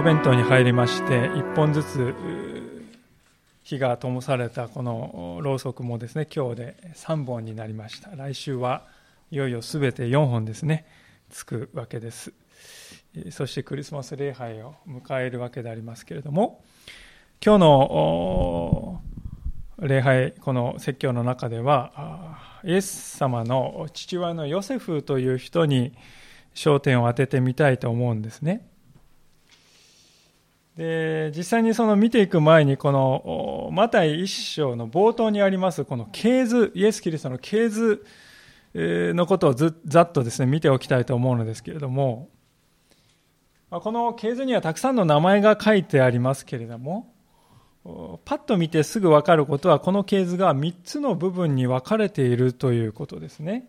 アドベントに入りまして一本ずつ火が灯されたこのろうそくもですね今日で3本になりました。来週はいよいよ全て4本ですねつくわけです。そしてクリスマス礼拝を迎えるわけでありますけれども今日の礼拝この説教の中ではイエス様の父親のヨセフという人に焦点を当ててみたいと思うんですね。で実際にその見ていく前にこのマタイ一章の冒頭にありますこの系図イエス・キリストの系図のことをずざっとですね見ておきたいと思うのですけれどもこの系図にはたくさんの名前が書いてありますけれどもパッと見てすぐ分かることはこの系図が3つの部分に分かれているということですね。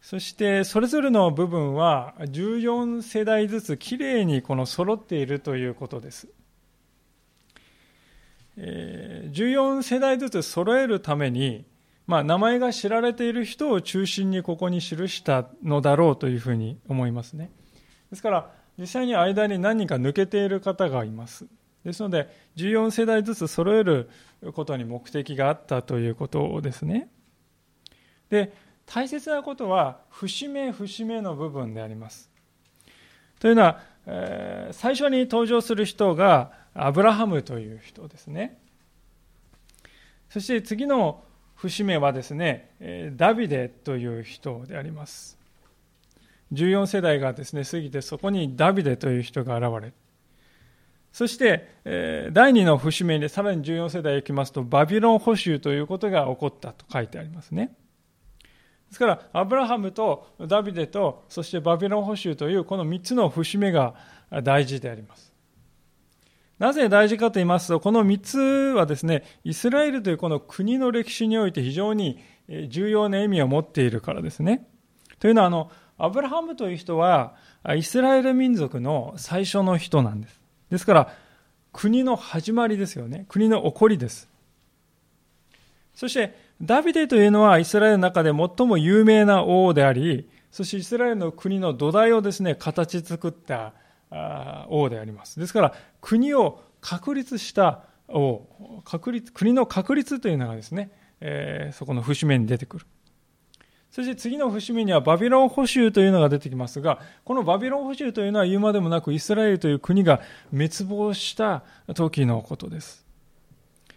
そしてそれぞれの部分は14世代ずつきれいにこの揃っているということです。14世代ずつ揃えるために、まあ、名前が知られている人を中心にここに記したのだろうというふうに思いますね。ですから実際に間に何人か抜けている方がいます。ですので14世代ずつ揃えることに目的があったということですね。で大切なことは節目節目の部分であります。というのは、えー、最初に登場する人がアブラハムという人ですね。そして次の節目はですね、ダビデという人であります。14世代がですね、過ぎてそこにダビデという人が現れるそして、第2の節目にさらに14世代へ行きますと、バビロン捕囚ということが起こったと書いてありますね。ですから、アブラハムとダビデと、そしてバビロン捕囚というこの3つの節目が大事であります。なぜ大事かと言いますと、この3つはですね、イスラエルというこの国の歴史において非常に重要な意味を持っているからですね。というのは、あの、アブラハムという人は、イスラエル民族の最初の人なんです。ですから、国の始まりですよね。国の起こりです。そして、ダビデというのはイスラエルの中で最も有名な王であり、そしてイスラエルの国の土台をですね、形作った王であります。ですから、国を確立した王、確立、国の確立というのがですね、えー、そこの節目に出てくる。そして次の節目にはバビロン捕囚というのが出てきますが、このバビロン捕囚というのは言うまでもなくイスラエルという国が滅亡した時のことです。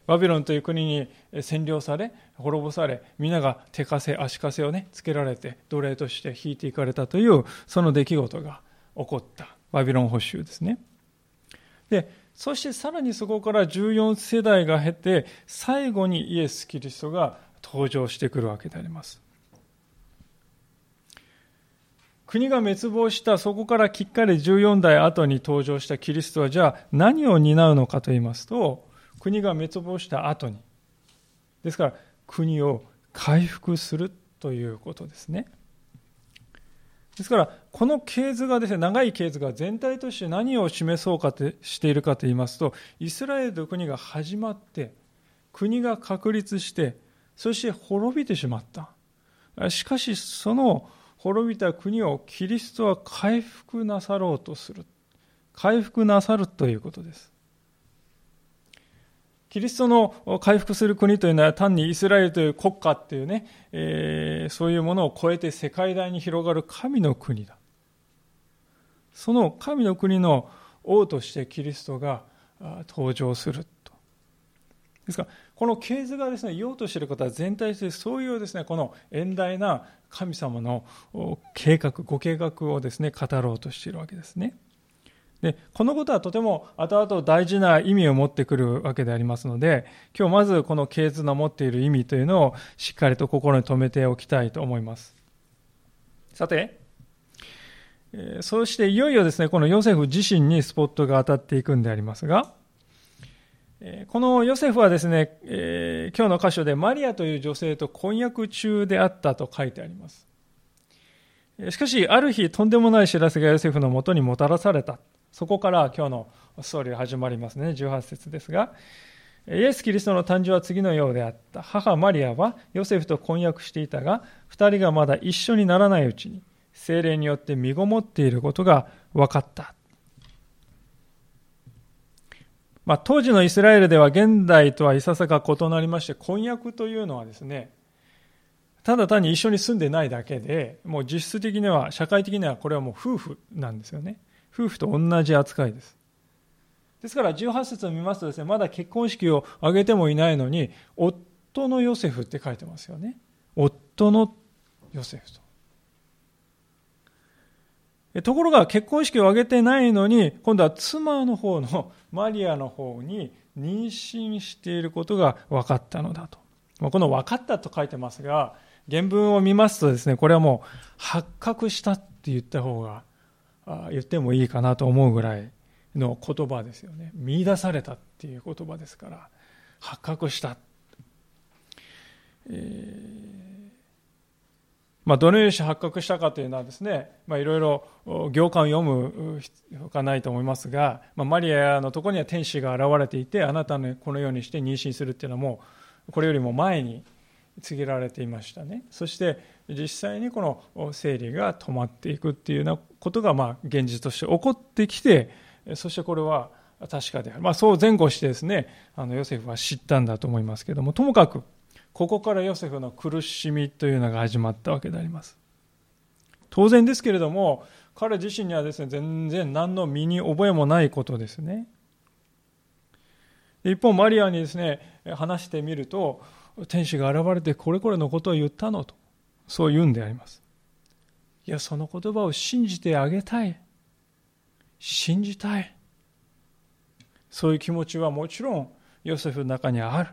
バビロンという国に占領され、滅ぼされ、皆が手かせ、足かせをね、つけられて、奴隷として引いていかれたという、その出来事が起こったバビロン捕囚ですね。で、そしてさらにそこから14世代が経て、最後にイエス・キリストが登場してくるわけであります。国が滅亡したそこからきっかり14代後に登場したキリストはじゃあ何を担うのかと言いますと国が滅亡した後に。ですから国を回復するということですね。ですからこの系図がですね長い系図が全体として何を示そうかとしているかと言いますとイスラエルと国が始まって国が確立してそして滅びてしまった。しかしその滅びた国をキリストは回復なさろうとする。回復なさるということです。キリストの回復する国というのは単にイスラエルという国家っていうね、えー、そういうものを超えて世界大に広がる神の国だ。その神の国の王としてキリストが登場すると。ですから、この系図がですね、言おうとしていることは全体としてそういうですね、この遠大な神様の計画、ご計画をですね、語ろうとしているわけですね。でこのことはとても後々大事な意味を持ってくるわけでありますので今日まずこの系図の持っている意味というのをしっかりと心に留めておきたいと思いますさてそしていよいよですねこのヨセフ自身にスポットが当たっていくんでありますがこのヨセフはですね、えー、今日の箇所でマリアという女性と婚約中であったと書いてあります。しかし、ある日、とんでもない知らせがヨセフのもとにもたらされた。そこから今日のストーリー始まりますね。18節ですが、イエス・キリストの誕生は次のようであった。母マリアはヨセフと婚約していたが、二人がまだ一緒にならないうちに、精霊によって身ごもっていることが分かった。まあ、当時のイスラエルでは現代とはいささか異なりまして、婚約というのはですね、ただ単に一緒に住んでないだけで、もう実質的には、社会的にはこれはもう夫婦なんですよね。夫婦と同じ扱いです。ですから18節を見ますとですね、まだ結婚式を挙げてもいないのに、夫のヨセフって書いてますよね。夫のヨセフと。ところが結婚式を挙げてないのに、今度は妻の方のマリアの方に妊娠していることが分かったのだと。この分かったと書いてますが、原文を見ますとですね、これはもう発覚したって言った方が、言ってもいいかなと思うぐらいの言葉ですよね。見出されたっていう言葉ですから、発覚した。えーまあ、どのように発覚したかというのはですね、まあ、いろいろ行間を読む必要がないと思いますが、まあ、マリアのところには天使が現れていて、あなたのこのようにして妊娠するっていうのはもう、これよりも前に告げられていましたね。そして実際にこの生理が止まっていくっていうようなことが、まあ、現実として起こってきて、そしてこれは確かである。まあ、そう前後してですね、あのヨセフは知ったんだと思いますけども、ともかく、ここからヨセフの苦しみというのが始まったわけであります。当然ですけれども、彼自身にはですね、全然何の身に覚えもないことですね。一方、マリアにですね、話してみると、天使が現れてこれこれのことを言ったのと、そう言うんであります。いや、その言葉を信じてあげたい。信じたい。そういう気持ちはもちろんヨセフの中にある。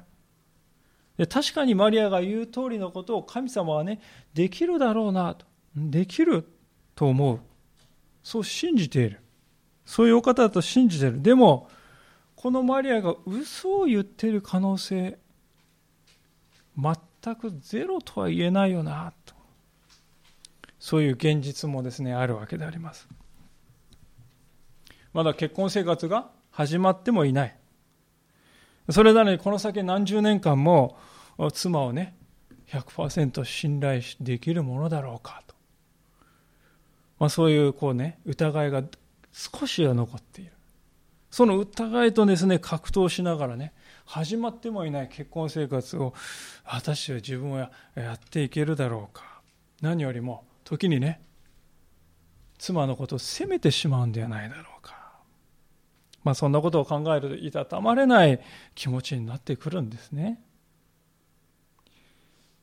で確かにマリアが言う通りのことを神様はね、できるだろうなと。できると思う。そう信じている。そういうお方だと信じている。でも、このマリアが嘘を言っている可能性、全くゼロとは言えないよな、と。そういう現実もですね、あるわけであります。まだ結婚生活が始まってもいない。それなのにこの先何十年間も妻をね、100%信頼できるものだろうかと。まあ、そういうこうね、疑いが少しは残っている。その疑いとですね、格闘しながらね、始まってもいない結婚生活を、私は自分はやっていけるだろうか。何よりも、時にね、妻のことを責めてしまうんではないだろうか。まあ、そんなことを考えるといたたまれない気持ちになってくるんですね。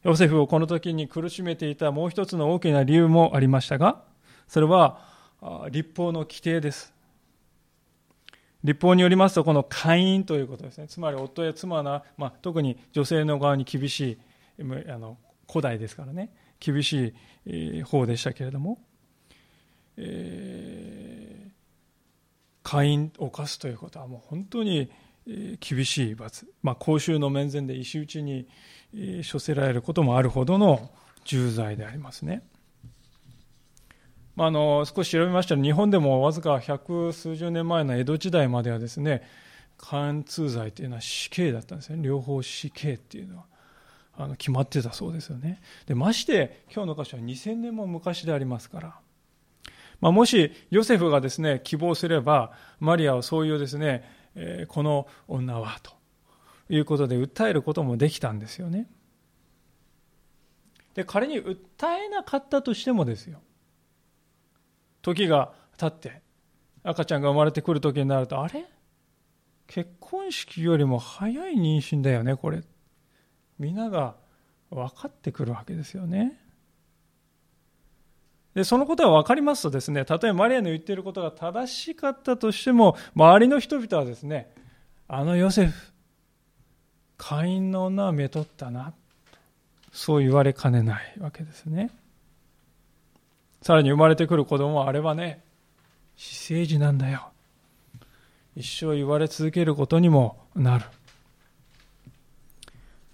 ヨセフをこの時に苦しめていたもう一つの大きな理由もありましたが、それは立法の規定です。立法によりますと、この会員ということですね。つまり夫や妻は、まあ、特に女性の側に厳しい、あの古代ですからね、厳しい方でしたけれども、えー、会員を犯すということはもう本当に厳しい罰、まあ、公衆の面前で石打ちに処せられることもあるほどの重罪でありますね。まあ、あの少し調べましたら日本でもわずか百数十年前の江戸時代まではですね貫通罪というのは死刑だったんですね。両方死刑っていうのはあの決まってたそうですよね。でまして今日の箇所は2000年も昔でありますから、まあ、もしヨセフがですね希望すればマリアはそういうですね、えー、この女はということで訴えることもできたんですよね。で仮に訴えなかったとしてもですよ。時が経って赤ちゃんが生まれてくる時になるとあれ？結婚式よりも早い妊娠だよねこれ。皆が分かってくるわけですよね。でそのことが分かりますとですねたとえマリアの言っていることが正しかったとしても周りの人々はですねあのヨセフ会員の女はめとったな。そう言われかねないわけですね。さらに生まれてくる子供はあれはね私生児なんだよ。一生言われ続けることにもなる。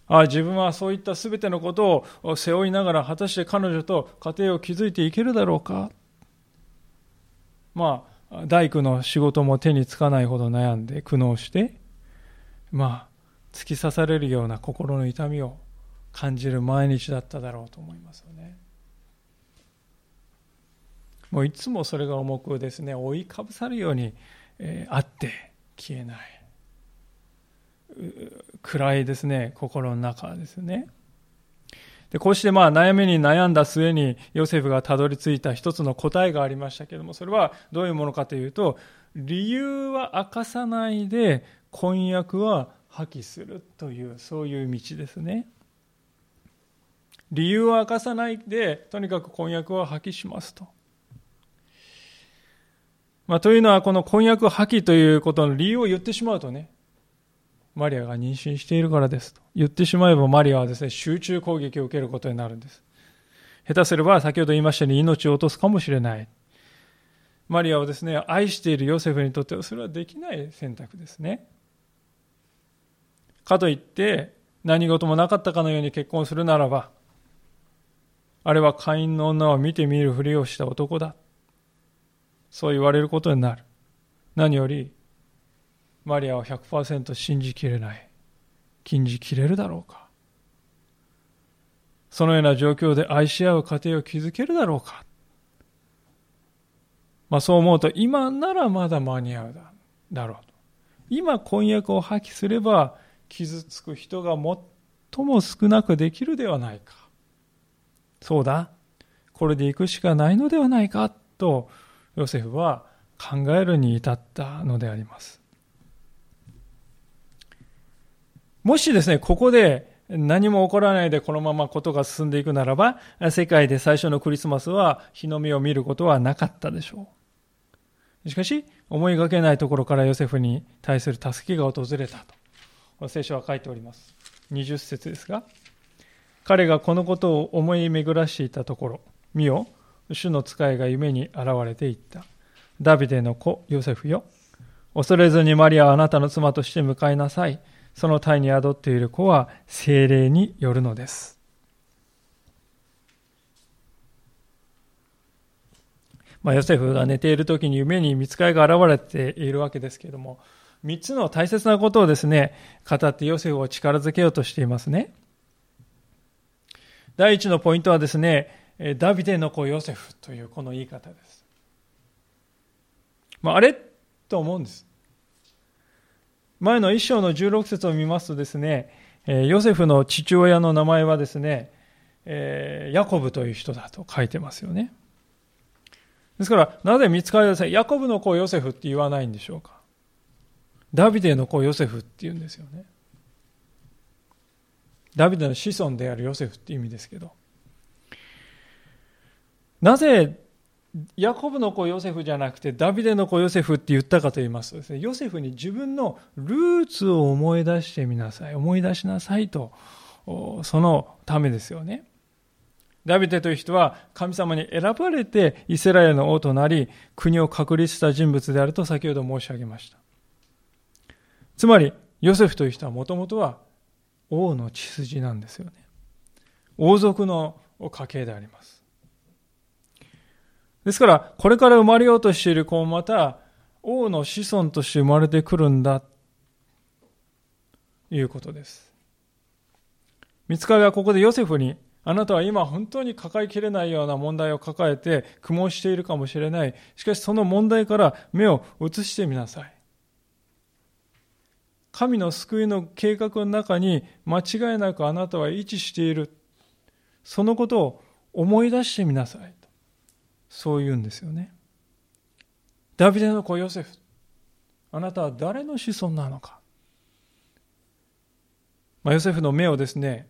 ああ自分はそういった全てのことを背負いながら果たして彼女と家庭を築いていけるだろうか。まあ大工の仕事も手につかないほど悩んで苦悩してまあ突き刺されるような心の痛みを感じる毎日だっただろうと思いますよね。もういつもそれが重くですね、覆いかぶさるように、えー、あって消えない。暗いですね、心の中ですね。でこうしてまあ悩みに悩んだ末にヨセフがたどり着いた一つの答えがありましたけれども、それはどういうものかというと、理由は明かさないで婚約は破棄するという、そういう道ですね。理由は明かさないで、とにかく婚約は破棄しますと。まあ、というのは、この婚約破棄ということの理由を言ってしまうとね、マリアが妊娠しているからですと言ってしまえばマリアはですね、集中攻撃を受けることになるんです。下手すれば先ほど言いましたように命を落とすかもしれない。マリアをですね、愛しているヨセフにとってはそれはできない選択ですね。かといって何事もなかったかのように結婚するならば、あれは会員の女を見てみるふりをした男だ。そう言われることになる。何より、マリアは100%信じきれない。禁じきれるだろうか。そのような状況で愛し合う家庭を築けるだろうか。まあそう思うと、今ならまだ間に合うだだろうと。今婚約を破棄すれば、傷つく人が最も少なくできるではないか。そうだ。これで行くしかないのではないか。と、ヨセフは考えるに至ったのであります。もしですね、ここで何も起こらないでこのままことが進んでいくならば、世界で最初のクリスマスは日の目を見ることはなかったでしょう。しかし、思いがけないところからヨセフに対する助けが訪れたと。聖書は書いております。20節ですが、彼がこのことを思い巡らしていたところ、見よ、主の使いが夢に現れていった。ダビデの子、ヨセフよ。恐れずにマリアはあなたの妻として迎えなさい。その体に宿っている子は精霊によるのです。まあ、ヨセフが寝ている時に夢に見つかりが現れているわけですけれども、三つの大切なことをですね、語ってヨセフを力づけようとしていますね。第一のポイントはですね、ダビデの子ヨセフというこの言い方です。まあ、あれと思うんです。前の一章の16節を見ますとですね、ヨセフの父親の名前はですね、ヤコブという人だと書いてますよね。ですから、なぜ見つかりですね、ヤコブの子ヨセフって言わないんでしょうか？ダビデの子ヨセフって言うんですよね。ダビデの子孫であるヨセフって意味ですけど。なぜヤコブの子ヨセフじゃなくてダビデの子ヨセフって言ったかと言いますとですね、ヨセフに自分のルーツを思い出してみなさい。思い出しなさいと、そのためですよね。ダビデという人は神様に選ばれてイスラエルの王となり、国を確立した人物であると先ほど申し上げました。つまり、ヨセフという人はもともとは王の血筋なんですよね。王族の家系であります。ですから、これから生まれようとしている子もまた、王の子孫として生まれてくるんだ、ということです。見つかりはここでヨセフに、あなたは今本当に抱えきれないような問題を抱えて苦悶しているかもしれない。しかしその問題から目を移してみなさい。神の救いの計画の中に間違いなくあなたは位置している。そのことを思い出してみなさい。そう言うんですよね。ダビデの子ヨセフ、あなたは誰の子孫なのか。まあ、ヨセフの目をですね、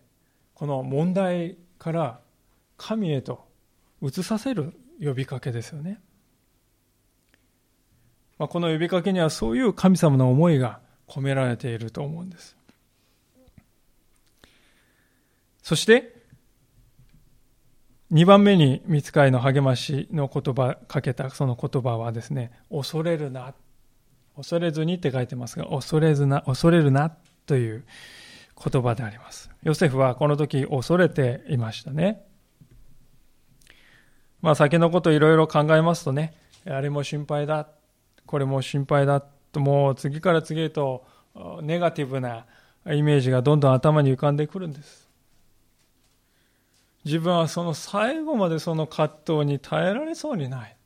この問題から神へと移させる呼びかけですよね。まあ、この呼びかけにはそういう神様の思いが込められていると思うんです。そして、2番目に見つかりの励ましの言葉かけたその言葉はですね、恐れるな。恐れずにって書いてますが、恐れずな、恐れるなという言葉であります。ヨセフはこの時恐れていましたね。まあ先のこといろいろ考えますとね、あれも心配だ、これも心配だと、もう次から次へとネガティブなイメージがどんどん頭に浮かんでくるんです。自分はその最後までその葛藤に耐えられそうにない。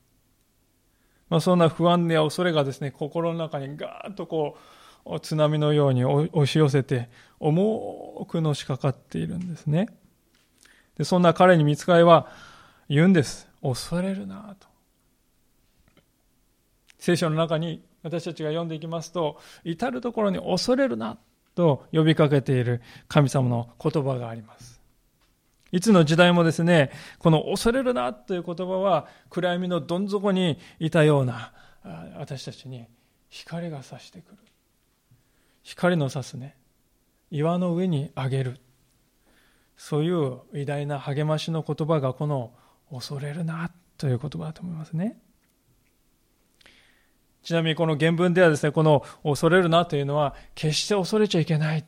まあ、そんな不安や恐れがですね、心の中にガーッとこう津波のように押し寄せて重くのしかかっているんですね。でそんな彼に見つかいは言うんです。恐れるなと。聖書の中に私たちが読んでいきますと、至るところに恐れるなと呼びかけている神様の言葉があります。いつの時代もですね、この恐れるなという言葉は暗闇のどん底にいたような私たちに光が差してくる。光の差すね、岩の上にあげる。そういう偉大な励ましの言葉がこの恐れるなという言葉だと思いますね。ちなみにこの原文ではですね、この恐れるなというのは決して恐れちゃいけないっ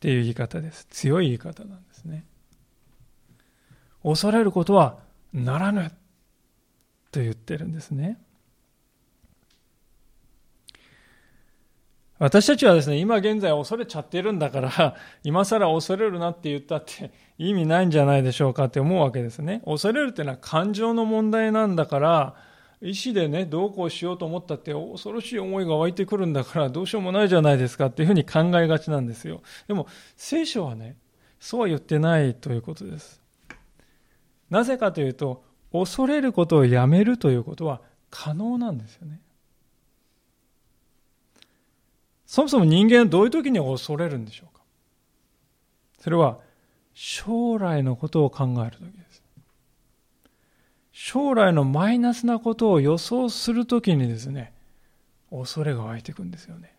ていう言い方です。強い言い方なんですね。恐れることはならぬと言ってるんですね。私たちはですね、今現在恐れちゃってるんだから、今更恐れるなって言ったって意味ないんじゃないでしょうかって思うわけですね。恐れるっていうのは感情の問題なんだから、意思でね、どうこうしようと思ったって恐ろしい思いが湧いてくるんだからどうしようもないじゃないですかっていうふうに考えがちなんですよ。でも聖書はね、そうは言ってないということです。なぜかというと、恐れることをやめるということは可能なんですよね。そもそも人間はどういう時に恐れるんでしょうかそれは将来のことを考える時です。将来のマイナスなことを予想するときにですね、恐れが湧いてくんですよね。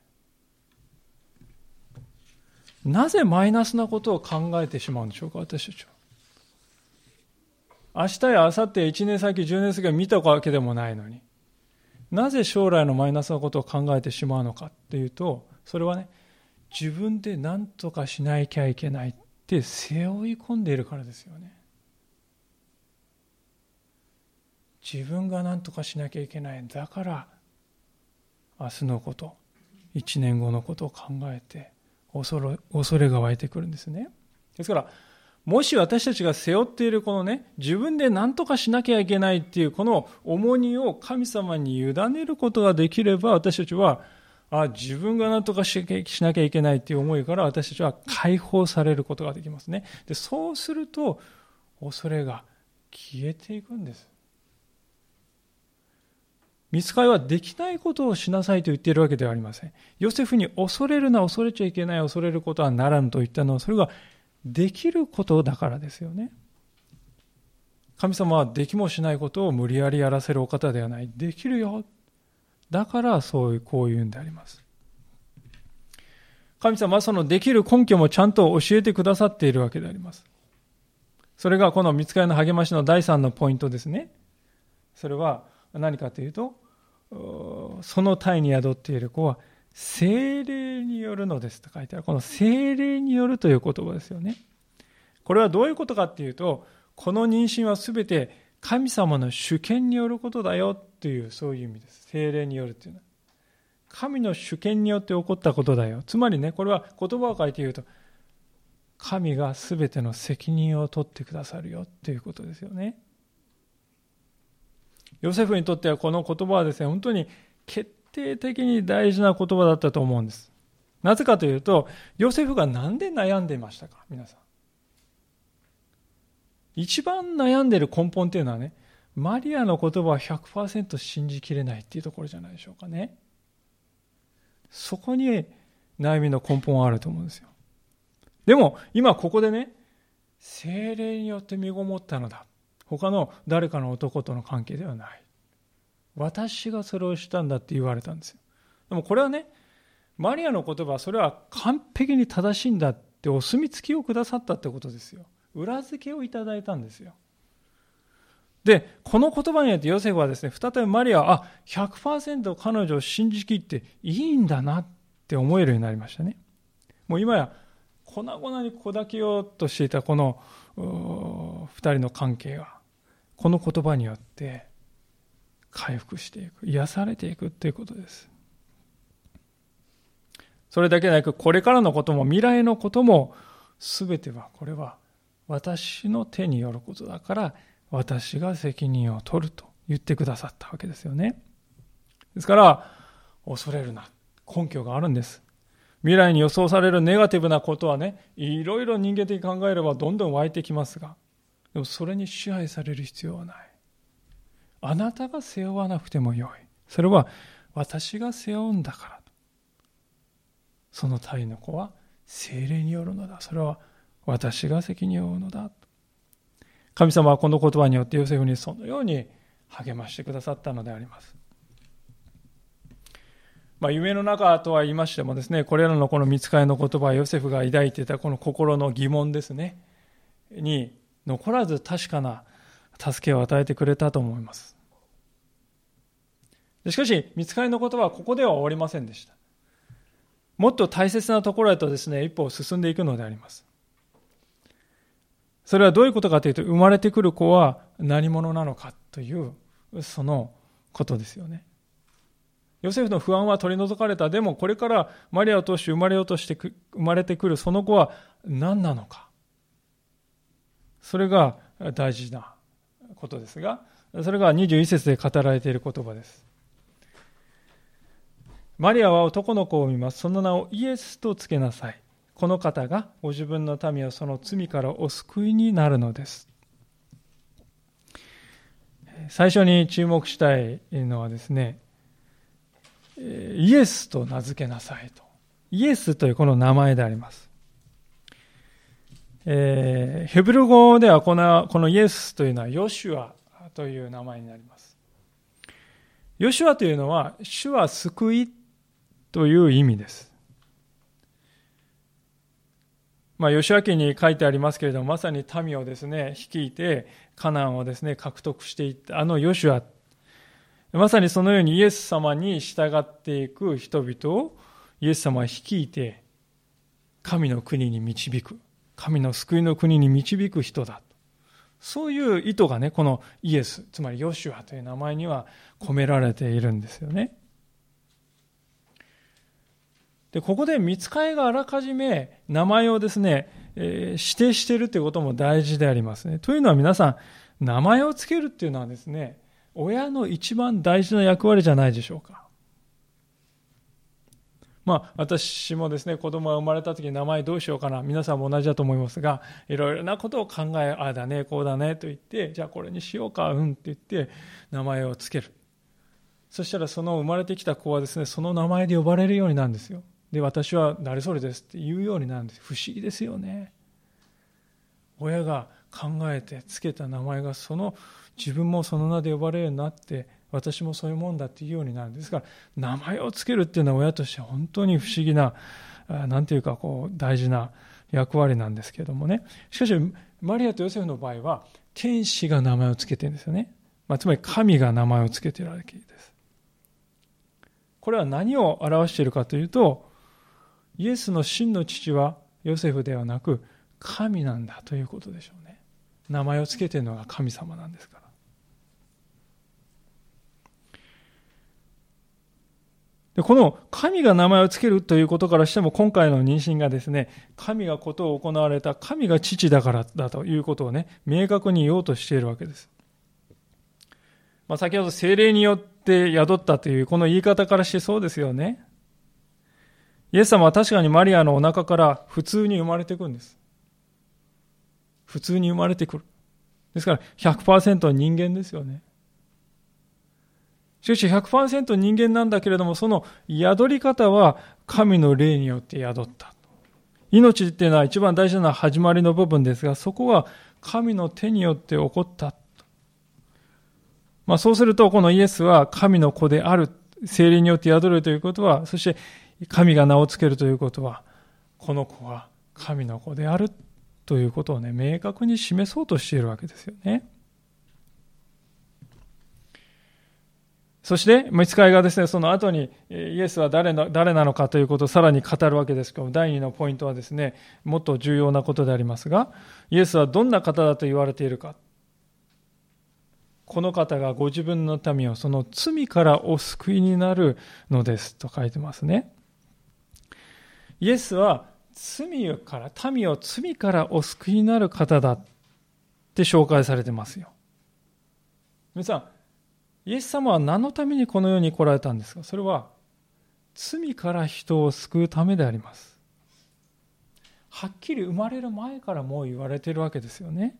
なぜマイナスなことを考えてしまうんでしょうか、私たちは。明日や明後日、1年先、10年先は見たわけでもないのに、なぜ将来のマイナスなことを考えてしまうのかっていうと、それはね、自分で何とかしなきゃいけないって背負い込んでいるからですよね。自分が何とかしなきゃいけない。だから、明日のこと、1年後のことを考えて恐れ、恐れが湧いてくるんですね。ですから、もし私たちが背負っているこのね、自分で何とかしなきゃいけないっていうこの重荷を神様に委ねることができれば、私たちは、あ自分が何とかしなきゃいけないっていう思いから私たちは解放されることができますね。で、そうすると、恐れが消えていくんです。見つかいはできないことをしなさいと言っているわけではありません。ヨセフに恐れるな、恐れちゃいけない、恐れることはならぬと言ったのは、それができることだからですよね。神様はできもしないことを無理やりやらせるお方ではない。できるよ。だからそういう、こういうんであります。神様はそのできる根拠もちゃんと教えてくださっているわけであります。それがこの見つかりの励ましの第3のポイントですね。それは何かというと、その体に宿っている子は精霊によるのですと書いてある。この精霊によるという言葉ですよね。これはどういうことかっていうと、この妊娠は全て神様の主権によることだよというそういう意味です。精霊によるっていうのは。神の主権によって起こったことだよ。つまりね、これは言葉を書いて言うと、神が全ての責任を取ってくださるよということですよね。ヨセフにとってはこの言葉はですね、本当に決定的に大事な言葉だったと思うんです。なぜかというと、ヨセフが何で悩んでいましたか、皆さん。一番悩んでいる根本っていうのはね、マリアの言葉は100%信じきれないっていうところじゃないでしょうかね。そこに悩みの根本はあると思うんですよ。でも、今ここでね、精霊によって身ごもったのだ。他の誰かの男との関係ではない。私がそれをしたんだって言われたんですよ。でもこれはね、マリアの言葉それは完璧に正しいんだってお墨付きをくださったってことですよ。裏付けをいただいたんですよ。で、この言葉によってヨセフはですね、再びマリアは、あ、100%彼女を信じきっていいんだなって思えるようになりましたね。もう今や粉々に砕けようとしていたこの二人の関係が、この言葉によって回復していく、癒されていくということです。それだけでなく、これからのことも未来のことも、すべては、これは私の手によることだから、私が責任を取ると言ってくださったわけですよね。ですから、恐れるな。根拠があるんです。未来に予想されるネガティブなことはね、いろいろ人間的に考えればどんどん湧いてきますが、でもそれに支配される必要はない。あなたが背負わなくてもよい。それは私が背負うんだから。その体の子は精霊によるのだ。それは私が責任を負うのだ。神様はこの言葉によってヨセフにそのように励ましてくださったのであります。まあ、夢の中とは言いましてもですね、これらのこの見つかりの言葉は、ヨセフが抱いていたこの心の疑問ですね、に残らず確かな助けを与えてくれたと思います。しかし、見つかりの言葉はここでは終わりませんでした。もっと大切なところへとですね、一歩進んでいくのであります。それはどういうことかというと、生まれてくる子は何者なのかという、そのことですよね。ヨセフの不安は取り除かれた。でも、これからマリアを通して生まれようとして生まれてくるその子は何なのか。それが大事なことですが、それが21節で語られている言葉です。マリアは男の子を見ます。その名をイエスとつけなさい。この方がご自分の民をその罪からお救いになるのです。最初に注目したいのはですね、イエスと名付けなさいと。イエスというこの名前であります。えー、ヘブル語ではこのこのイエスというのはヨシュアという名前になります。ヨシュアというのは、主は救いという意味です。まあ、吉明に書いてありますけれども、まさに民をですね、率いて、カナンをですね、獲得していった、あのヨシュア。まさにそのようにイエス様に従っていく人々を、イエス様は率いて、神の国に導く。神の救いの国に導く人だ。そういう意図がね、このイエス、つまりヨシュアという名前には込められているんですよね。で、ここで見つかりがあらかじめ名前をですね、えー、指定しているということも大事でありますね。というのは皆さん、名前をつけるっていうのはですね、親の一番大事な役割じゃないでしょうか。まあ、私もですね、子供が生まれた時に名前どうしようかな。皆さんも同じだと思いますが、いろいろなことを考え、ああだね、こうだね、と言って、じゃあこれにしようか、うんって言って、名前をつける。そしたらその生まれてきた子はですね、その名前で呼ばれるようになるんですよ。で、私は誰それですって言うようになるんです。不思議ですよね。親が考えてつけた名前がその自分もその名で呼ばれるようになって私もそういうもんだっていうようになるんですから名前をつけるっていうのは親として本当に不思議な何ていうかこう大事な役割なんですけれどもね。しかしマリアとヨセフの場合は天使が名前をつけてるんですよね、まあ、つまり神が名前をつけてるわけです。これは何を表しているかというとイエスの真の父はヨセフではなく神なんだということでしょうね。名前を付けてるのが神様なんですからでこの神が名前を付けるということからしても今回の妊娠がですね神がことを行われた神が父だからだということをね明確に言おうとしているわけです、まあ、先ほど精霊によって宿ったというこの言い方からしてそうですよねイエス様は確かにマリアのお腹から普通に生まれてくるんです。普通に生まれてくる。ですから100%人間ですよね。しかし100%人間なんだけれども、その宿り方は神の霊によって宿った。命っていうのは一番大事な始まりの部分ですが、そこは神の手によって起こった。まあそうすると、このイエスは神の子である、精霊によって宿るということは、そして神が名を付けるということは、この子は神の子であるということをね、明確に示そうとしているわけですよね。そして、見つかりがですね、その後にイエスは誰の誰なのかということをさらに語るわけですけども、第2のポイントはですね、もっと重要なことでありますが、イエスはどんな方だと言われているか。この方がご自分の民をその罪からお救いになるのですと書いてますね。イエスは罪から、民を罪からお救いになる方だって紹介されてますよ。皆さん、イエス様は何のためにこの世に来られたんですか？それは、罪から人を救うためであります。はっきり生まれる前からもう言われているわけですよね。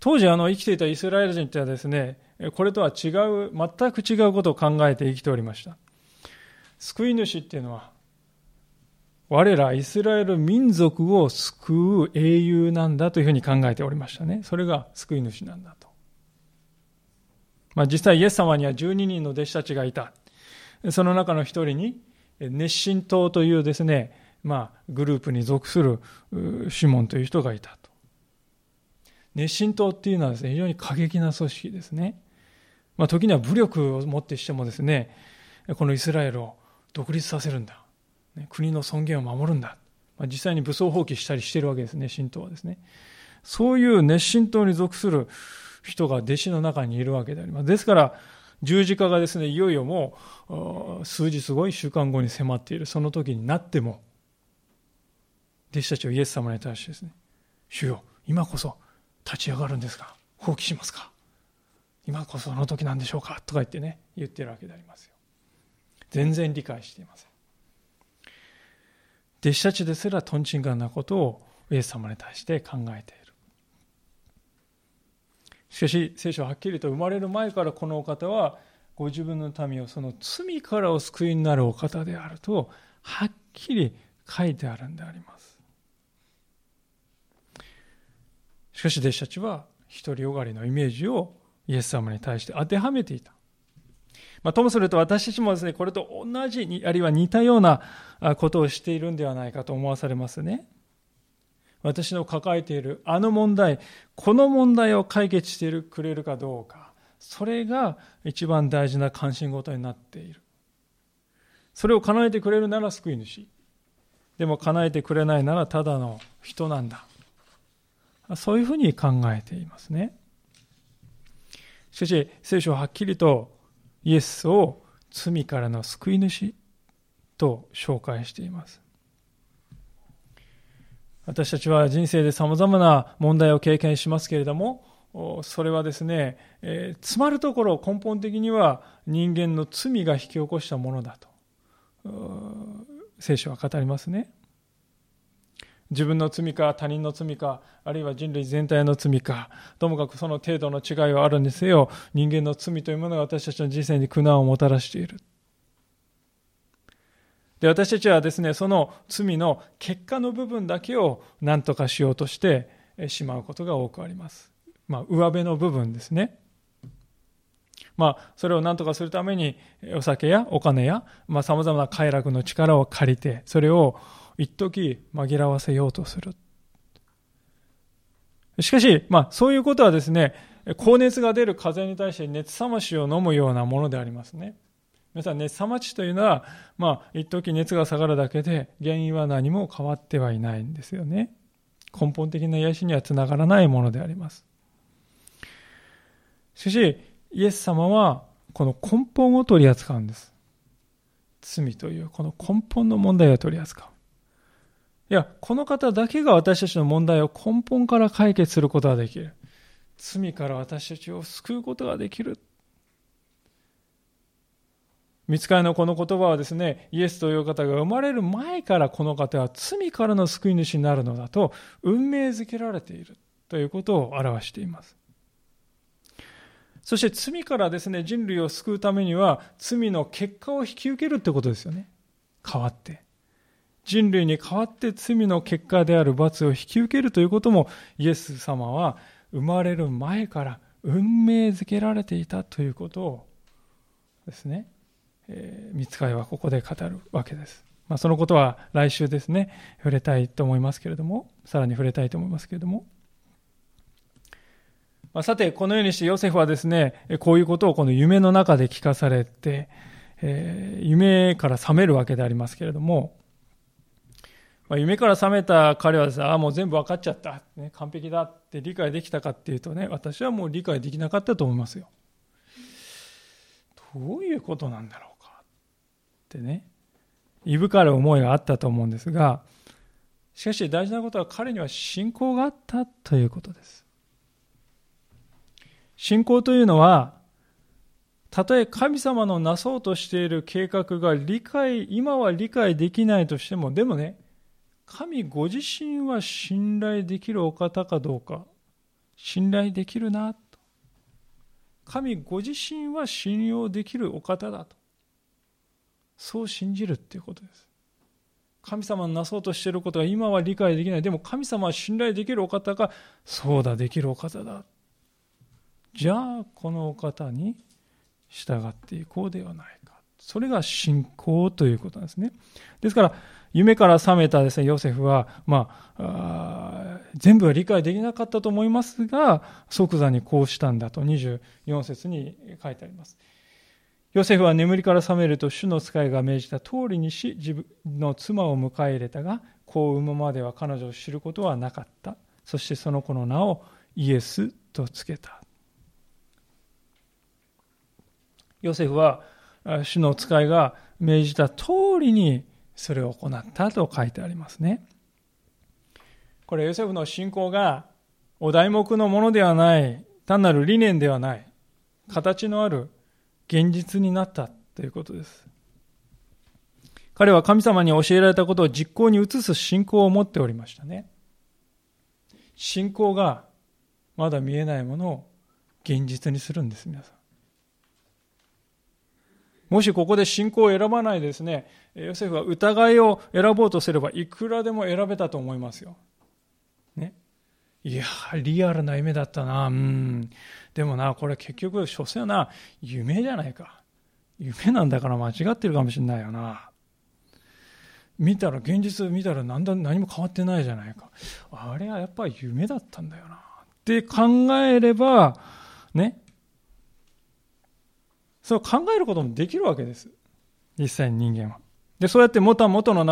当時あの生きていたイスラエル人ってはですね、これとは違う、全く違うことを考えて生きておりました。救い主っていうのは、我らイスラエル民族を救う英雄なんだというふうに考えておりましたね。それが救い主なんだと。まあ実際イエス様には12人の弟子たちがいた。その中の一人に、熱心党というですね、まあグループに属するシモンという人がいたと。熱心党っていうのはですね、非常に過激な組織ですね。まあ時には武力をもってしてもですね、このイスラエルを独立させるんだ。国の尊厳を守るんだ。まあ、実際に武装放棄したりしてるわけですね、神道はですね。そういう熱心党に属する人が弟子の中にいるわけであります。ですから、十字架がですね、いよいよもう、数日後、一週間後に迫っている、その時になっても、弟子たちはイエス様に対してですね、主よ、今こそ立ち上がるんですが、放棄しますか？今こその時なんでしょうか？とか言ってね、言ってるわけでありますよ。全然理解していません。弟子たちですらとんちんかなことをイエス様に対して考えて。しかし、聖書ははっきりと生まれる前からこのお方は、ご自分の民をその罪からお救いになるお方であると、はっきり書いてあるんであります。しかし、弟子たちは、独りよがりのイメージをイエス様に対して当てはめていた。まあ、ともすると私たちもですね、これと同じに、あるいは似たようなことをしているんではないかと思わされますね。私の抱えているあの問題、この問題を解決してくれるかどうか、それが一番大事な関心事になっている。それを叶えてくれるなら救い主。でも叶えてくれないならただの人なんだ。そういうふうに考えていますね。しかし、聖書ははっきりとイエスを罪からの救い主と紹介しています。私たちは人生で様々な問題を経験しますけれども、それはですね、えー、詰まるところ根本的には人間の罪が引き起こしたものだと、聖書は語りますね。自分の罪か他人の罪か、あるいは人類全体の罪か、ともかくその程度の違いはあるにせよ、人間の罪というものが私たちの人生に苦難をもたらしている。で、私たちはですね、その罪の結果の部分だけを何とかしようとしてしまうことが多くあります。まあ、上辺の部分ですね。まあ、それを何とかするために、お酒やお金や、まあ、様々な快楽の力を借りて、それを一時紛らわせようとする。しかし、まあ、そういうことはですね、高熱が出る風に対して熱冷ましを飲むようなものでありますね。皆さん、熱冷ましというのは、まあ、一時熱が下がるだけで、原因は何も変わってはいないんですよね。根本的な癒しにはつながらないものであります。しかし、イエス様は、この根本を取り扱うんです。罪という、この根本の問題を取り扱う。いや、この方だけが私たちの問題を根本から解決することができる。罪から私たちを救うことができる。見つかりのこの言葉はですね、イエスという方が生まれる前からこの方は罪からの救い主になるのだと運命づけられているということを表しています。そして罪からですね、人類を救うためには罪の結果を引き受けるってことですよね。変わって。人類に代わって罪の結果である罰を引き受けるということもイエス様は生まれる前から運命づけられていたということをですね、えー、見つかいはここで語るわけです。まあ、そのことは来週ですね、触れたいと思いますけれども、さらに触れたいと思いますけれども。まあ、さて、このようにしてヨセフはですね、こういうことをこの夢の中で聞かされて、えー、夢から覚めるわけでありますけれども、まあ、夢から覚めた彼はですね、ああ、もう全部分かっちゃった、ね、完璧だって理解できたかっていうとね、私はもう理解できなかったと思いますよ。どういうことなんだろうってね、いぶかる思いがあったと思うんですが、しかし大事なことは彼には信仰があったということです。信仰というのは、たとえ神様のなそうとしている計画が理解、今は理解できないとしても、でもね、神ご自身は信頼できるお方かどうか、信頼できるなと。神ご自身は信用できるお方だと。そう信じるっていうことです。神様のなそうとしていることが今は理解できない。でも神様は信頼できるお方が、そうだ、できるお方だ。じゃあ、このお方に従っていこうではないか。それが信仰ということなんですね。ですから、夢から覚めたですね、ヨセフは、まあ、全部は理解できなかったと思いますが、即座にこうしたんだと24節に書いてあります。ヨセフは眠りから覚めると主の使いが命じた通りにし、自分の妻を迎え入れたが、子を産むまでは彼女を知ることはなかった。そしてその子の名をイエスとつけた。ヨセフは主の使いが命じた通りにそれを行ったと書いてありますね。これヨセフの信仰がお題目のものではない、単なる理念ではない、形のある現実になったということです。彼は神様に教えられたことを実行に移す信仰を持っておりましたね。信仰がまだ見えないものを現実にするんです、皆さん。もしここで信仰を選ばないですね、ヨセフは疑いを選ぼうとすればいくらでも選べたと思いますよ。いや、リアルな夢だったな。うん。でもな、これ結局、所詮な、夢じゃないか。夢なんだから間違ってるかもしれないよな。見たら、現実見たら何だ何も変わってないじゃないか。あれはやっぱり夢だったんだよな。って考えれば、ね、そう考えることもできるわけです。実際に人間は。で、そうやって元元の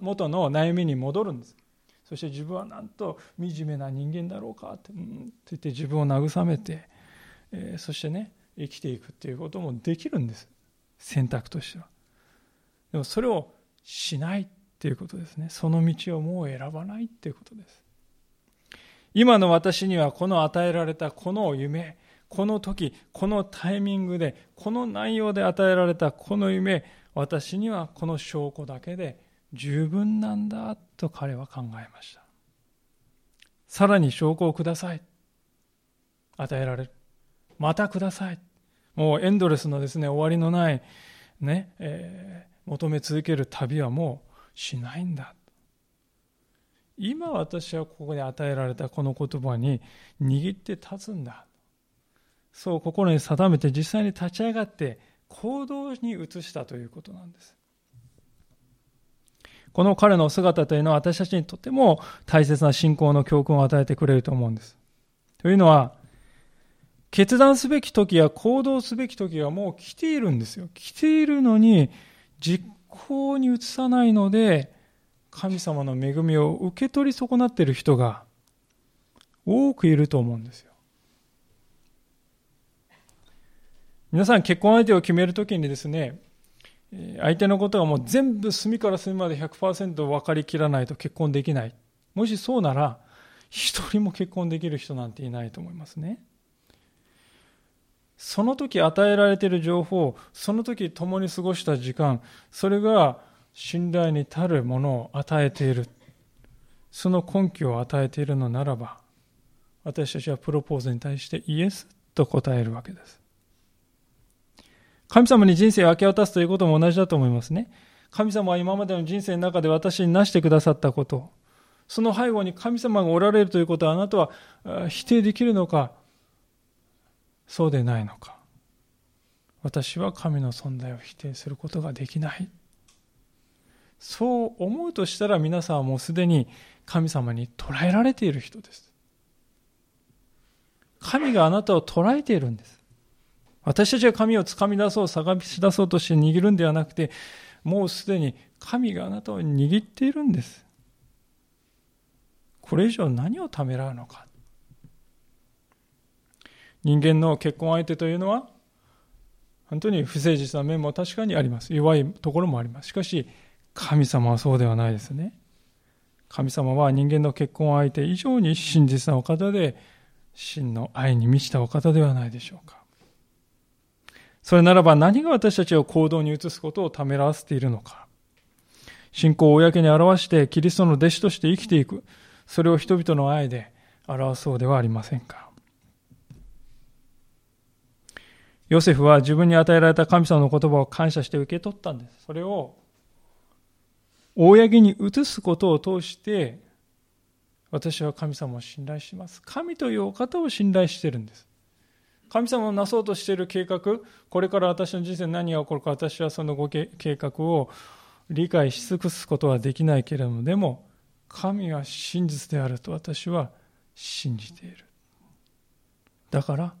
元の悩みに戻るんです。そして自分はなんと惨めな人間だろうかって,、うん、って言って自分を慰めて、えー、そしてね、生きていくっていうこともできるんです。選択としては。でもそれをしないっていうことですね。その道をもう選ばないっていうことです。今の私にはこの与えられたこの夢、この時、このタイミングで、この内容で与えられたこの夢、私にはこの証拠だけで十分なんだと彼は考えました。さらに証拠をください。与えられる。またください。もうエンドレスのですね、終わりのない、ね、えー、求め続ける旅はもうしないんだ。今私はここで与えられたこの言葉に握って立つんだ。そう心に定めて実際に立ち上がって行動に移したということなんです。この彼の姿というのは私たちにとっても大切な信仰の教訓を与えてくれると思うんです。というのは、決断すべき時や行動すべき時はもう来ているんですよ。来ているのに実行に移さないので、神様の恵みを受け取り損なっている人が多くいると思うんですよ。皆さん結婚相手を決めるときにですね、相手のことがもう全部隅から隅まで100%分かりきらないと結婚できない。もしそうなら、一人も結婚できる人なんていないと思いますね。その時与えられている情報、その時共に過ごした時間、それが信頼に足るものを与えている。その根拠を与えているのならば、私たちはプロポーズに対してイエスと答えるわけです。神様に人生を明け渡すということも同じだと思いますね。神様は今までの人生の中で私になしてくださったこと、その背後に神様がおられるということはあなたは否定できるのか、そうでないのか。私は神の存在を否定することができない。そう思うとしたら皆さんはもうすでに神様に捉えられている人です。神があなたを捉えているんです。私たちが神を掴み出そう、探し出そうとして握るんではなくて、もうすでに神があなたを握っているんです。これ以上何をためらうのか。人間の結婚相手というのは、本当に不誠実な面も確かにあります。弱いところもあります。しかし、神様はそうではないですね。神様は人間の結婚相手以上に真実なお方で、真の愛に満ちたお方ではないでしょうか。それならば何が私たちを行動に移すことをためらわせているのか。信仰を公に表してキリストの弟子として生きていく。それを人々の愛で表そうではありませんか。ヨセフは自分に与えられた神様の言葉を感謝して受け取ったんです。それを公に移すことを通して私は神様を信頼します。神というお方を信頼してるんです。神様をなそうとしている計画、これから私の人生に何が起こるか私はそのご計画を理解し尽くすことはできないけれども、でも神は真実であると私は信じている。だから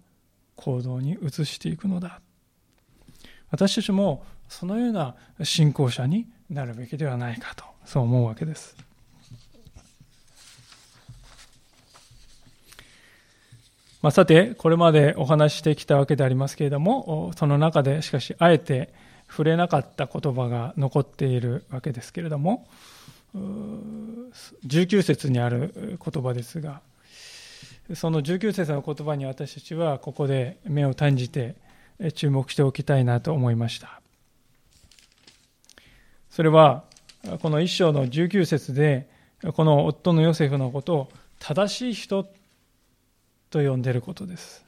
行動に移していくのだ。私たちもそのような信仰者になるべきではないかと、そう思うわけです。まあ、さて、これまでお話してきたわけでありますけれども、その中でしかし、あえて触れなかった言葉が残っているわけですけれども、19節にある言葉ですが、その19節の言葉に私たちはここで目を短じて注目しておきたいなと思いました。それは、この一章の19節で、この夫のヨセフのことを正しい人と呼んでいることです。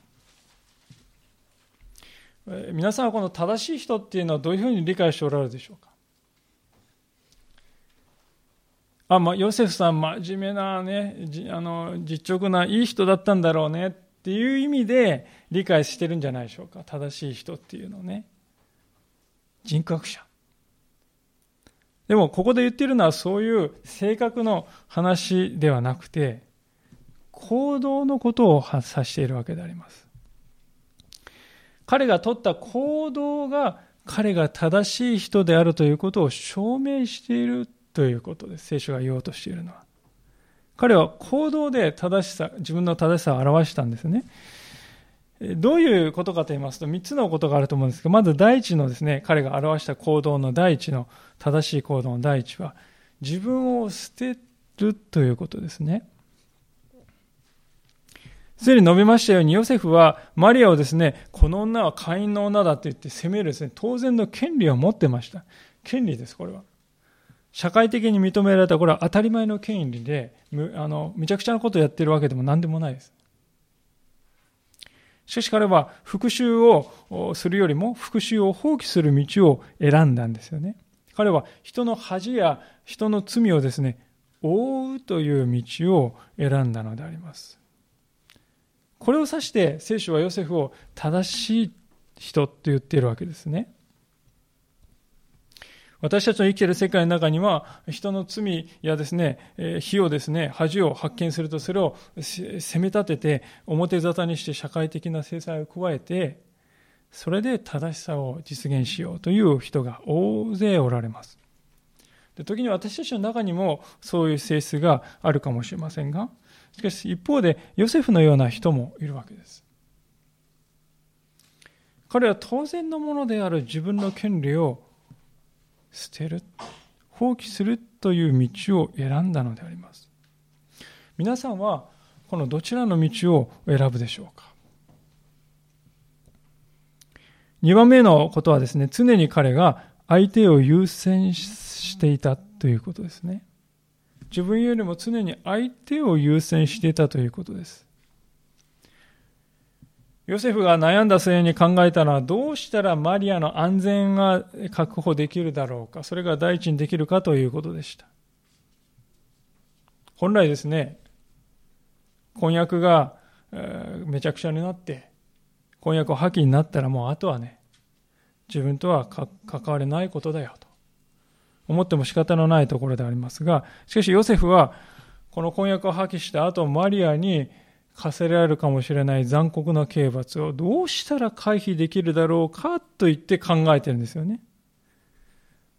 皆さんはこの正しい人っていうのはどういうふうに理解しておられるでしょうか？あ、まあ、ヨセフさん真面目なね、あの、実直ないい人だったんだろうねっていう意味で理解してるんじゃないでしょうか？正しい人っていうのね。人格者。でも、ここで言ってるのはそういう性格の話ではなくて、行動のことを指しているわけであります。彼が取った行動が彼が正しい人であるということを証明しているということです。聖書が言おうとしているのは。彼は行動で正しさ、自分の正しさを表したんですね。どういうことかと言いますと、3つのことがあると思うんですが、まず第一のですね、彼が表した行動の第一の正しい行動の第一は、自分を捨てるということですね。すでに述べましたように、ヨセフはマリアをですね、この女は会員の女だと言って責めるですね、当然の権利を持ってました。権利です、これは。社会的に認められたこれは当たり前の権利であのめちゃくちゃなことをやってるわけでも何でもないですしかし彼は復讐をするよりも復讐を放棄する道を選んだんですよね彼は人の恥や人の罪をですね覆うという道を選んだのでありますこれを指して聖書はヨセフを正しい人と言っているわけですね私たちの生きている世界の中には、人の罪やですね、火をですね、恥を発見すると、それを責め立てて、表沙汰にして社会的な制裁を加えて、それで正しさを実現しようという人が大勢おられます。で時に私たちの中にもそういう性質があるかもしれませんが、しかし一方でヨセフのような人もいるわけです。彼は当然のものである自分の権利を捨てる放棄するという道を選んだのであります。皆さんはこのどちらの道を選ぶでしょうか？2番目のことはですね常に彼が相手を優先していたということですね。自分よりも常に相手を優先していたということです。ヨセフが悩んだ末に考えたのはどうしたらマリアの安全が確保できるだろうか、それが第一にできるかということでした。本来ですね、婚約が、めちゃくちゃになって、婚約を破棄になったらもうあとはね、自分とは関われないことだよと。思っても仕方のないところでありますが、しかしヨセフはこの婚約を破棄した後マリアに課せられるかもしれない残酷な刑罰をどうしたら回避できるだろうかと言って考えてるんですよね。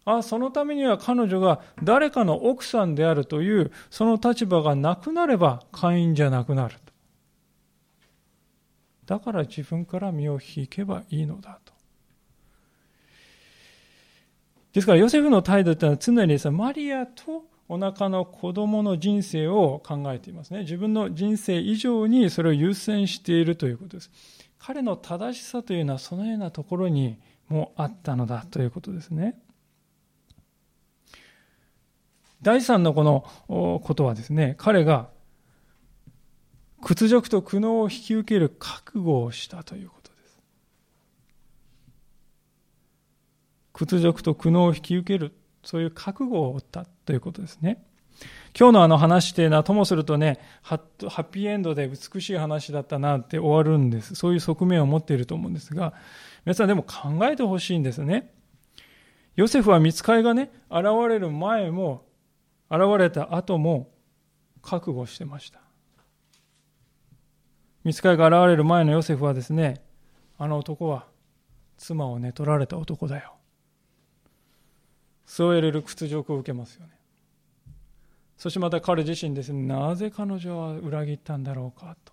あそのためには彼女が誰かの奥さんであるというその立場がなくなれば会員じゃなくなると。だから自分から身を引けばいいのだと。ですからヨセフの態度というのは常にです、ね、マリアとお腹の子供の人生を考えていますね。自分の人生以上にそれを優先しているということです。彼の正しさというのはそのようなところにもあったのだということですね。第三のこのことはですね、彼が屈辱と苦悩を引き受ける覚悟をしたということです。屈辱と苦悩を引き受ける、そういう覚悟を負ったということですね。今日のあの話っていうのはともするとね、ハッピーエンドで美しい話だったなって終わるんです。そういう側面を持っていると思うんですが、皆さんでも考えてほしいんですね。ヨセフは見つかりがね、現れる前も、現れた後も覚悟してました。見つかりが現れる前のヨセフはですね、あの男は妻を寝取られた男だよ。そう得れる屈辱を受けますよね。そしてまた彼自身ですね、なぜ彼女は裏切ったんだろうかと。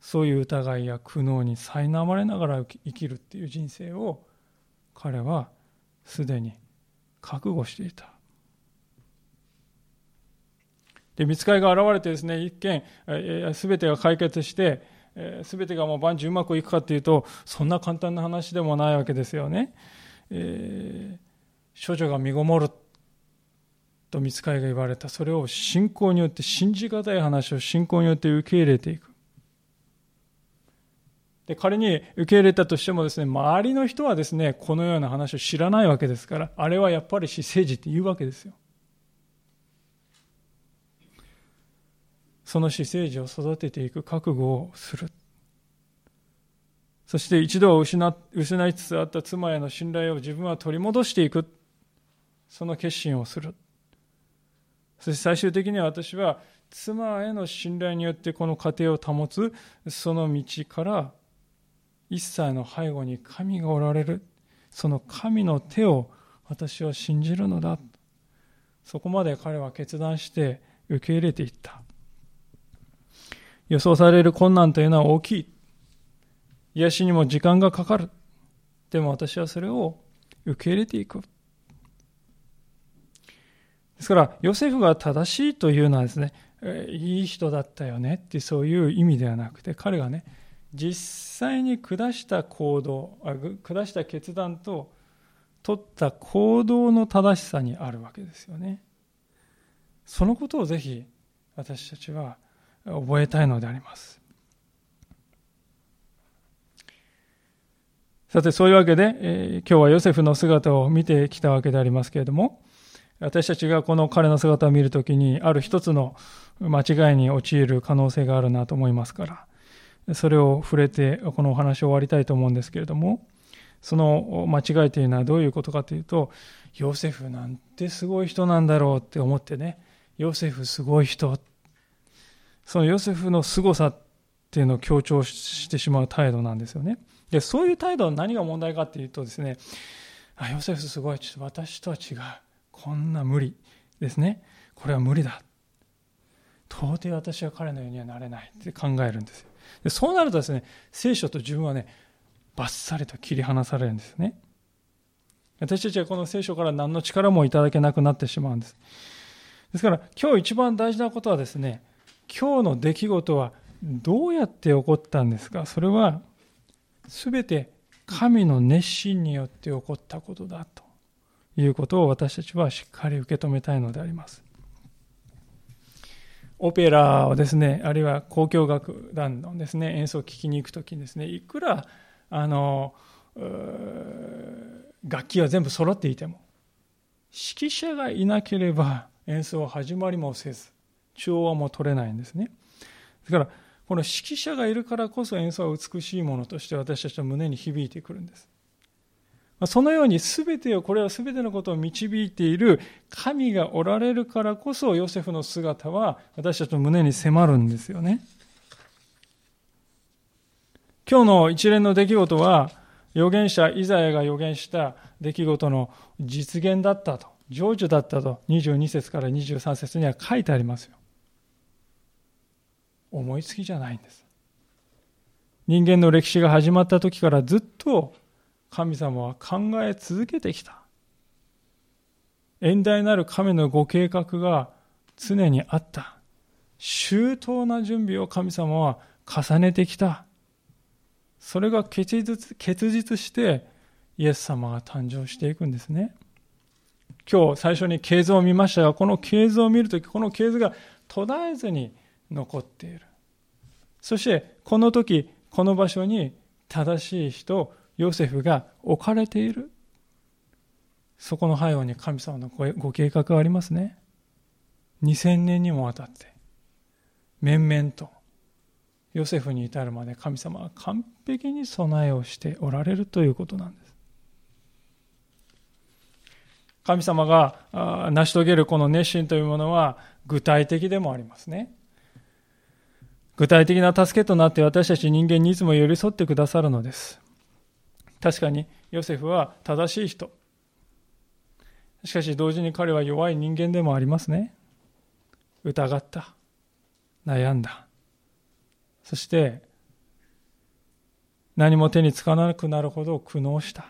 そういう疑いや苦悩に苛まれながら生きるっていう人生を彼はすでに覚悟していた。で、見つかりが現れてですね、一見、すべてが解決して、すべてがもう万事うまくいくかっていうと、そんな簡単な話でもないわけですよね。えー、処女が身ごもると見つかりが言われた。それを信仰によって、信じがたい話を信仰によって受け入れていく。で、仮に受け入れたとしてもですね、周りの人はですね、このような話を知らないわけですから、あれはやっぱり死生児って言うわけですよ。その死生児を育てていく覚悟をする。そして一度は失失いつつあった妻への信頼を自分は取り戻していく。その決心をする。そして最終的には私は妻への信頼によってこの家庭を保つ。その道から一切の背後に神がおられる。その神の手を私は信じるのだ。そこまで彼は決断して受け入れていった。予想される困難というのは大きい。癒しにも時間がかかる。でも私はそれを受け入れていく。ですから、ヨセフが正しいというのはですね、いい人だったよねってそういう意味ではなくて、彼がね、実際に下した行動、下した決断と取った行動の正しさにあるわけですよね。そのことをぜひ私たちは覚えたいのであります。さて、そういうわけで、えー、今日はヨセフの姿を見てきたわけでありますけれども、私たちがこの彼の姿を見るときに、ある一つの間違いに陥る可能性があるなと思いますから、それを触れて、このお話を終わりたいと思うんですけれども、その間違いというのはどういうことかというと、ヨセフなんてすごい人なんだろうって思ってね、ヨセフすごい人。そのヨセフの凄さっていうのを強調してしまう態度なんですよね。で、そういう態度は何が問題かっていうとですね、あ、ヨセフすごい、ちょっと私とは違う。こんな無理ですね。これは無理だ。到底私は彼のようにはなれないって考えるんですよ。でそうなるとですね、聖書と自分はね、バッサリと切り離されるんですね。私たちはこの聖書から何の力もいただけなくなってしまうんです。ですから今日一番大事なことはですね、今日の出来事はどうやって起こったんですか？それは全て神の熱心によって起こったことだということを私たちはしっかり受け止めたいのであります。オペラをですね、あるいは交響楽団のですね、演奏を聴きに行くときにですね、いくら、あの、楽器は全部揃っていても、指揮者がいなければ演奏は始まりもせず、調和も取れないんですね。だから、この指揮者がいるからこそ演奏は美しいものとして私たちは胸に響いてくるんです。そのように全てを、これは全てのことを導いている神がおられるからこそ、ヨセフの姿は私たちの胸に迫るんですよね。今日の一連の出来事は、預言者イザヤが預言した出来事の実現だったと、成就だったと、22節から23節には書いてありますよ。思いつきじゃないんです。人間の歴史が始まった時からずっと神様は考え続けてきた。遠大なる神のご計画が常にあった。周到な準備を神様は重ねてきた。それが結実結実してイエス様が誕生していくんですね。今日最初に経図を見ましたが、この経図を見るとき、この経図が途絶えずに残っている。そしてこの時、この場所に正しい人、ヨセフが置かれている。そこの背後に神様のご計画がありますね。2000年にもわたって、面々とヨセフに至るまで神様は完璧に備えをしておられるということなんです。神様が成し遂げるこの熱心というものは具体的でもありますね。具体的な助けとなって私たち人間にいつも寄り添ってくださるのです。確かにヨセフは正しい人。しかし同時に彼は弱い人間でもありますね。疑った。悩んだ。そして何も手につかなくなるほど苦悩した。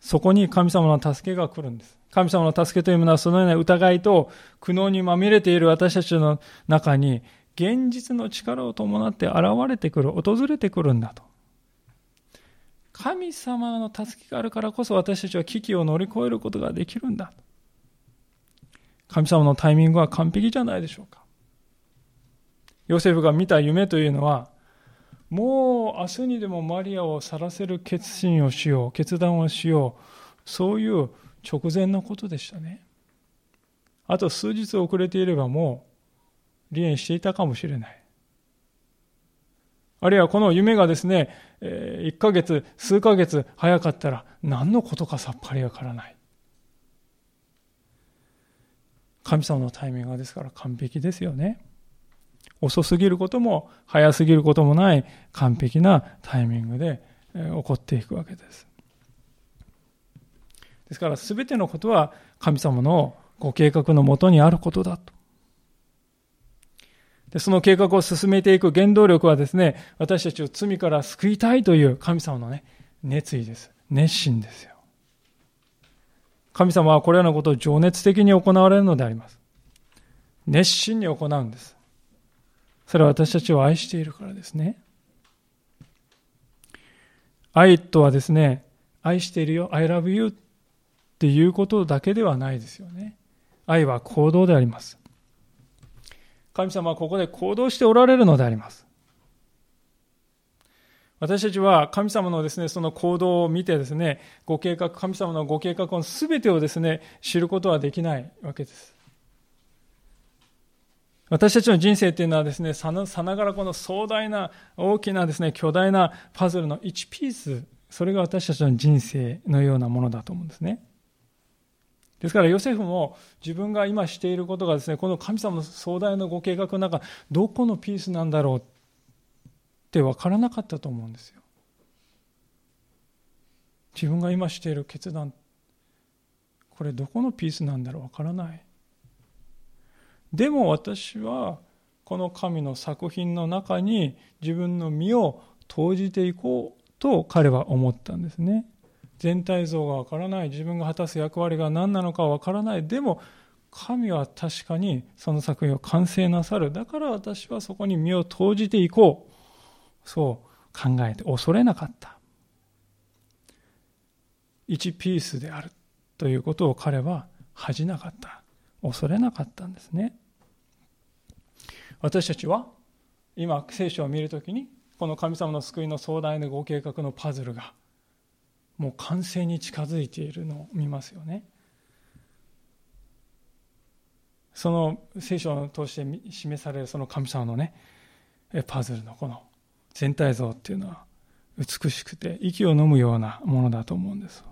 そこに神様の助けが来るんです。神様の助けというものはそのような疑いと苦悩にまみれている私たちの中に現実の力を伴って現れてくる、訪れてくるんだと。神様の助けがあるからこそ私たちは危機を乗り越えることができるんだ。神様のタイミングは完璧じゃないでしょうか。ヨセフが見た夢というのは、もう明日にでもマリアを去らせる決心をしよう、決断をしよう、そういう直前のことでしたね。あと数日遅れていればもう離縁していたかもしれない。あるいはこの夢がですね、1ヶ月、数ヶ月早かったら何のことかさっぱりわからない。神様のタイミングはですから完璧ですよね。遅すぎることも早すぎることもない完璧なタイミングで起こっていくわけです。ですから全てのことは神様のご計画のもとにあることだと。その計画を進めていく原動力はですね、私たちを罪から救いたいという神様のね、熱意です。熱心ですよ。神様はこれらのことを情熱的に行われるのであります。熱心に行うんです。それは私たちを愛しているからですね。愛とはですね、愛しているよ、I love you っていうことだけではないですよね。愛は行動であります。神様はここで行動しておられるのであります。私たちは神様のですね、その行動を見てですね、ご計画、神様のご計画の全てをですね、知ることはできないわけです。私たちの人生っていうのはですね、さながらこの壮大な、大きなですね、巨大なパズルの1ピース、それが私たちの人生のようなものだと思うんですね。ですからヨセフも自分が今していることがですね、この神様の壮大なご計画の中、どこのピースなんだろうって分からなかったと思うんですよ。自分が今している決断、これどこのピースなんだろう分からない。でも私はこの神の作品の中に自分の身を投じていこうと彼は思ったんですね。全体像がわからない、自分が果たす役割が何なのかわからない、でも神は確かにその作品を完成なさる。だから私はそこに身を投じていこう。そう考えて恐れなかった。1ピースであるということを彼は恥じなかった。恐れなかったんですね。私たちは今聖書を見るときにこの神様の救いの壮大なご計画のパズルがもう完成に近づいているのを見ますよね。その聖書を通して示されるその神様のねパズルのこの全体像っていうのは美しくて息を飲むようなものだと思うんです。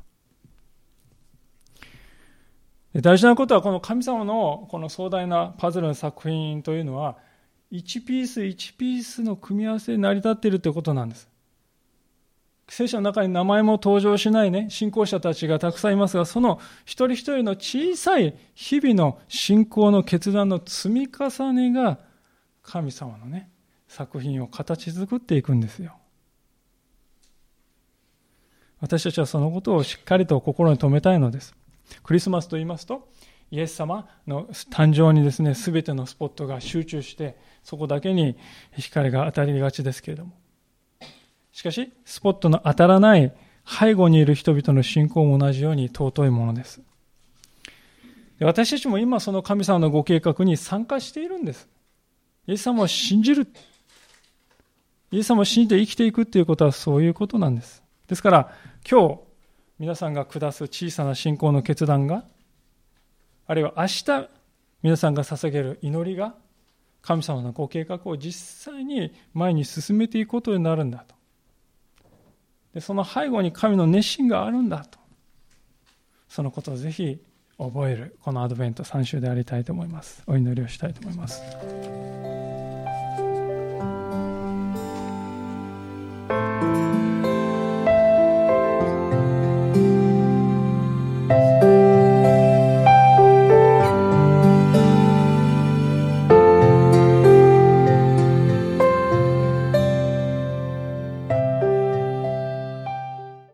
大事なことはこの神様のこの壮大なパズルの作品というのは1ピース1ピースの組み合わせで成り立っているということなんです。聖書の中に名前も登場しないね、信仰者たちがたくさんいますが、その一人一人の小さい日々の信仰の決断の積み重ねが神様のね、作品を形作っていくんですよ。私たちはそのことをしっかりと心に留めたいのです。クリスマスと言いますと、イエス様の誕生にですね、すべてのスポットが集中して、そこだけに光が当たりがちですけれども、しかし、スポットの当たらない背後にいる人々の信仰も同じように尊いものです。で私たちも今その神様のご計画に参加しているんです。イエス様を信じる。イエス様を信じて生きていくということはそういうことなんです。ですから、今日、皆さんが下す小さな信仰の決断が、あるいは明日、皆さんが捧げる祈りが、神様のご計画を実際に前に進めていくことになるんだと。でその背後に神の熱心があるんだと。そのことをぜひ覚えるこのアドベント3週でありたいと思います。お祈りをしたいと思います。